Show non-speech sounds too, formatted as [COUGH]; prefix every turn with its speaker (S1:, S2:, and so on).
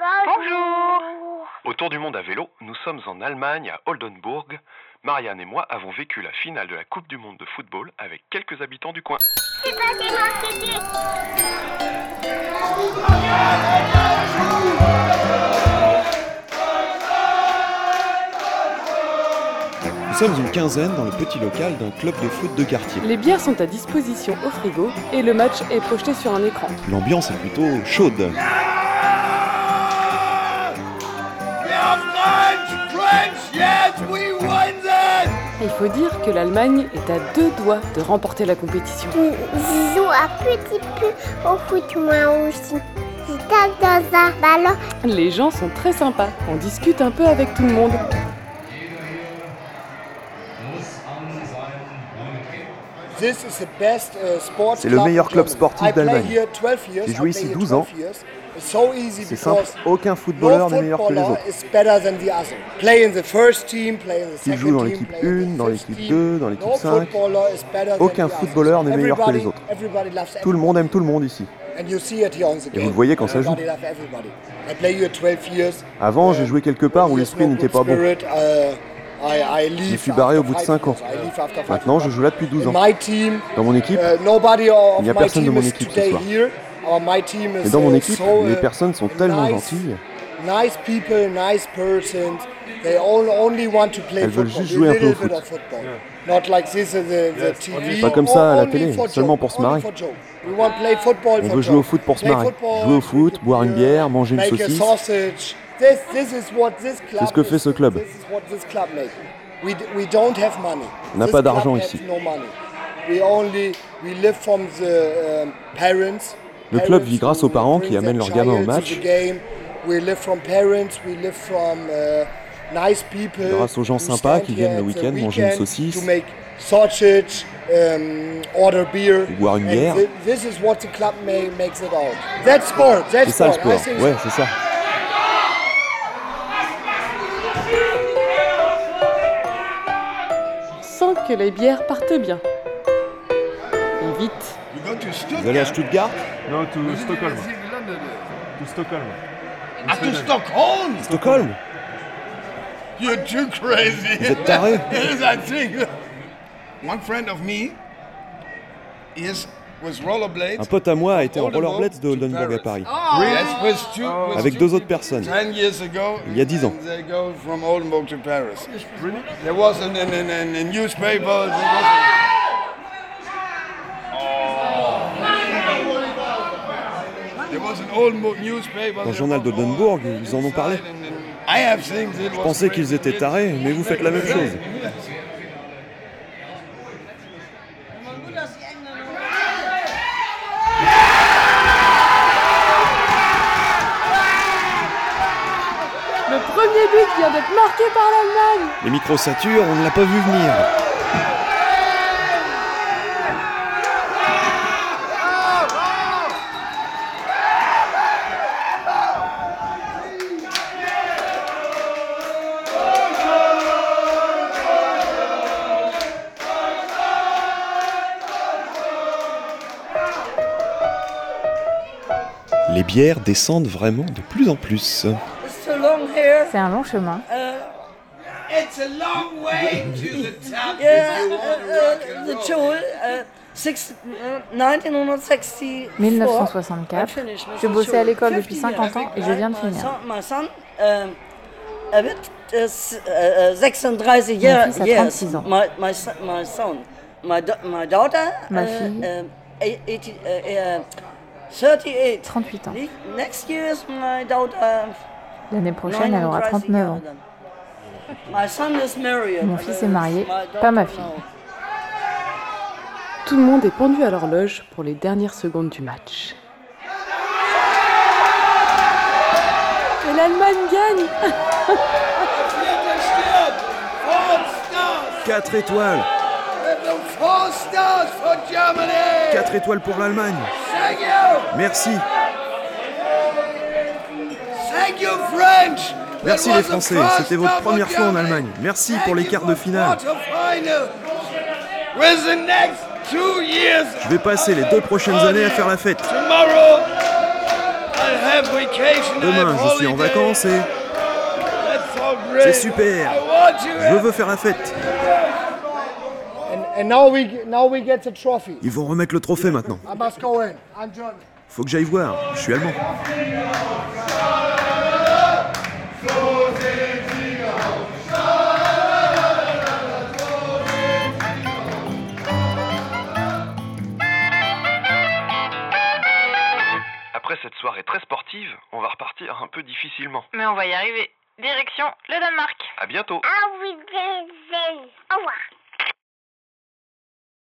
S1: Bonjour.
S2: Autour du monde à vélo, nous sommes en Allemagne, à Oldenburg. Marianne et moi avons vécu la finale de la Coupe du Monde de football avec quelques habitants du coin.
S1: C'est pas.
S3: Nous sommes une quinzaine dans le petit local d'un club de foot de quartier.
S4: Les bières sont à disposition au frigo et le match est projeté sur un écran.
S3: L'ambiance est plutôt chaude.
S4: Il faut dire que l'Allemagne est à deux doigts de remporter la compétition.
S1: Je joue un petit peu au foot moi aussi. Je tape dans un ballon.
S4: Les gens sont très sympas, on discute un peu avec tout le monde.
S5: C'est le meilleur club sportif d'Allemagne. J'ai joué ici 12 ans. C'est simple, aucun footballeur n'est meilleur que les autres. Qu'il joue dans l'équipe 1, dans l'équipe 2, dans l'équipe 5, aucun footballeur n'est meilleur que les autres. Tout le monde aime tout le monde ici.
S6: Et vous
S5: le voyez quand ça joue. Avant, j'ai joué quelque part où l'esprit n'était pas bon. Je me suis barré au bout de 5 ans. Maintenant, je joue là depuis 12 ans. Dans mon équipe, il n'y a personne de mon équipe ce soir. Mais dans mon équipe, les personnes sont tellement gentilles. Elles veulent juste jouer un peu au foot. Pas comme ça à la télé, seulement pour se marrer. On veut jouer au foot pour se marrer. Jouer au foot, boire une bière, manger une saucisse. C'est ce que fait ce club. On n'a pas d'argent ici. Le club vit grâce aux parents qui amènent leurs gamins au match, grâce aux gens sympas qui viennent le week-end manger une saucisse, ou boire une bière. C'est ça le sport, ouais, c'est ça.
S4: Que les bières partent bien. Et vite.
S3: Vous allez à Stuttgart?
S7: Non, to Stockholm. To Stockholm.
S6: Ah, to Stockholm!
S3: Stockholm?
S6: You're too crazy.
S3: Vous êtes taré. [LAUGHS]
S6: One friend of me is.
S3: Un pote à moi a été en rollerblades de Oldenburg à Paris,
S6: two, with
S3: avec deux autres personnes.
S6: Ten years ago,
S3: Il y a 10 ans.
S6: and They go from Oldenburg to Paris. There was in in in, in, in newspaper. There was a, there was an Oldenburg newspaper.
S3: Dans le journal d'Oldenburg, ils en ont parlé. Je pensais qu'ils étaient tarés, mais vous faites la même chose.
S4: Premier but vient d'être marqué par l'Allemagne
S3: Les micros saturent, on ne l'a pas vu venir. Les bières descendent vraiment de plus en plus.
S8: C'est un long chemin.
S9: Six, uh, 1964.
S8: 1964. Je bossais à l'école depuis 50 ans et je viens de finir.
S9: um, uh, uh, uh, 36 years.
S8: fils a
S9: yes.
S8: 36 ans. Ma fille.
S9: um, eight- eighty- uh, uh, 38.
S8: 38 ans. L'année prochaine, elle aura 39 ans. Mon fils est marié, pas ma fille.
S4: Tout le monde est pendu à l'horloge pour les dernières secondes du match. Et l'Allemagne gagne [LAUGHS]
S3: 4 étoiles
S6: Four stars for Germany.
S3: 4 étoiles pour l'Allemagne. Merci. Merci les Français, c'était votre première fois en Allemagne. Merci pour les quarts de finale. Je vais passer les deux prochaines années à faire la fête. Demain, je suis en vacances et... C'est super. Je veux faire la fête. Ils vont remettre le trophée maintenant. Faut que j'aille voir, je suis allemand.
S2: Après cette soirée très sportive, on va repartir un peu difficilement.
S10: Mais on va y arriver. Direction le Danemark.
S2: À bientôt
S1: Ah oui, Au revoir.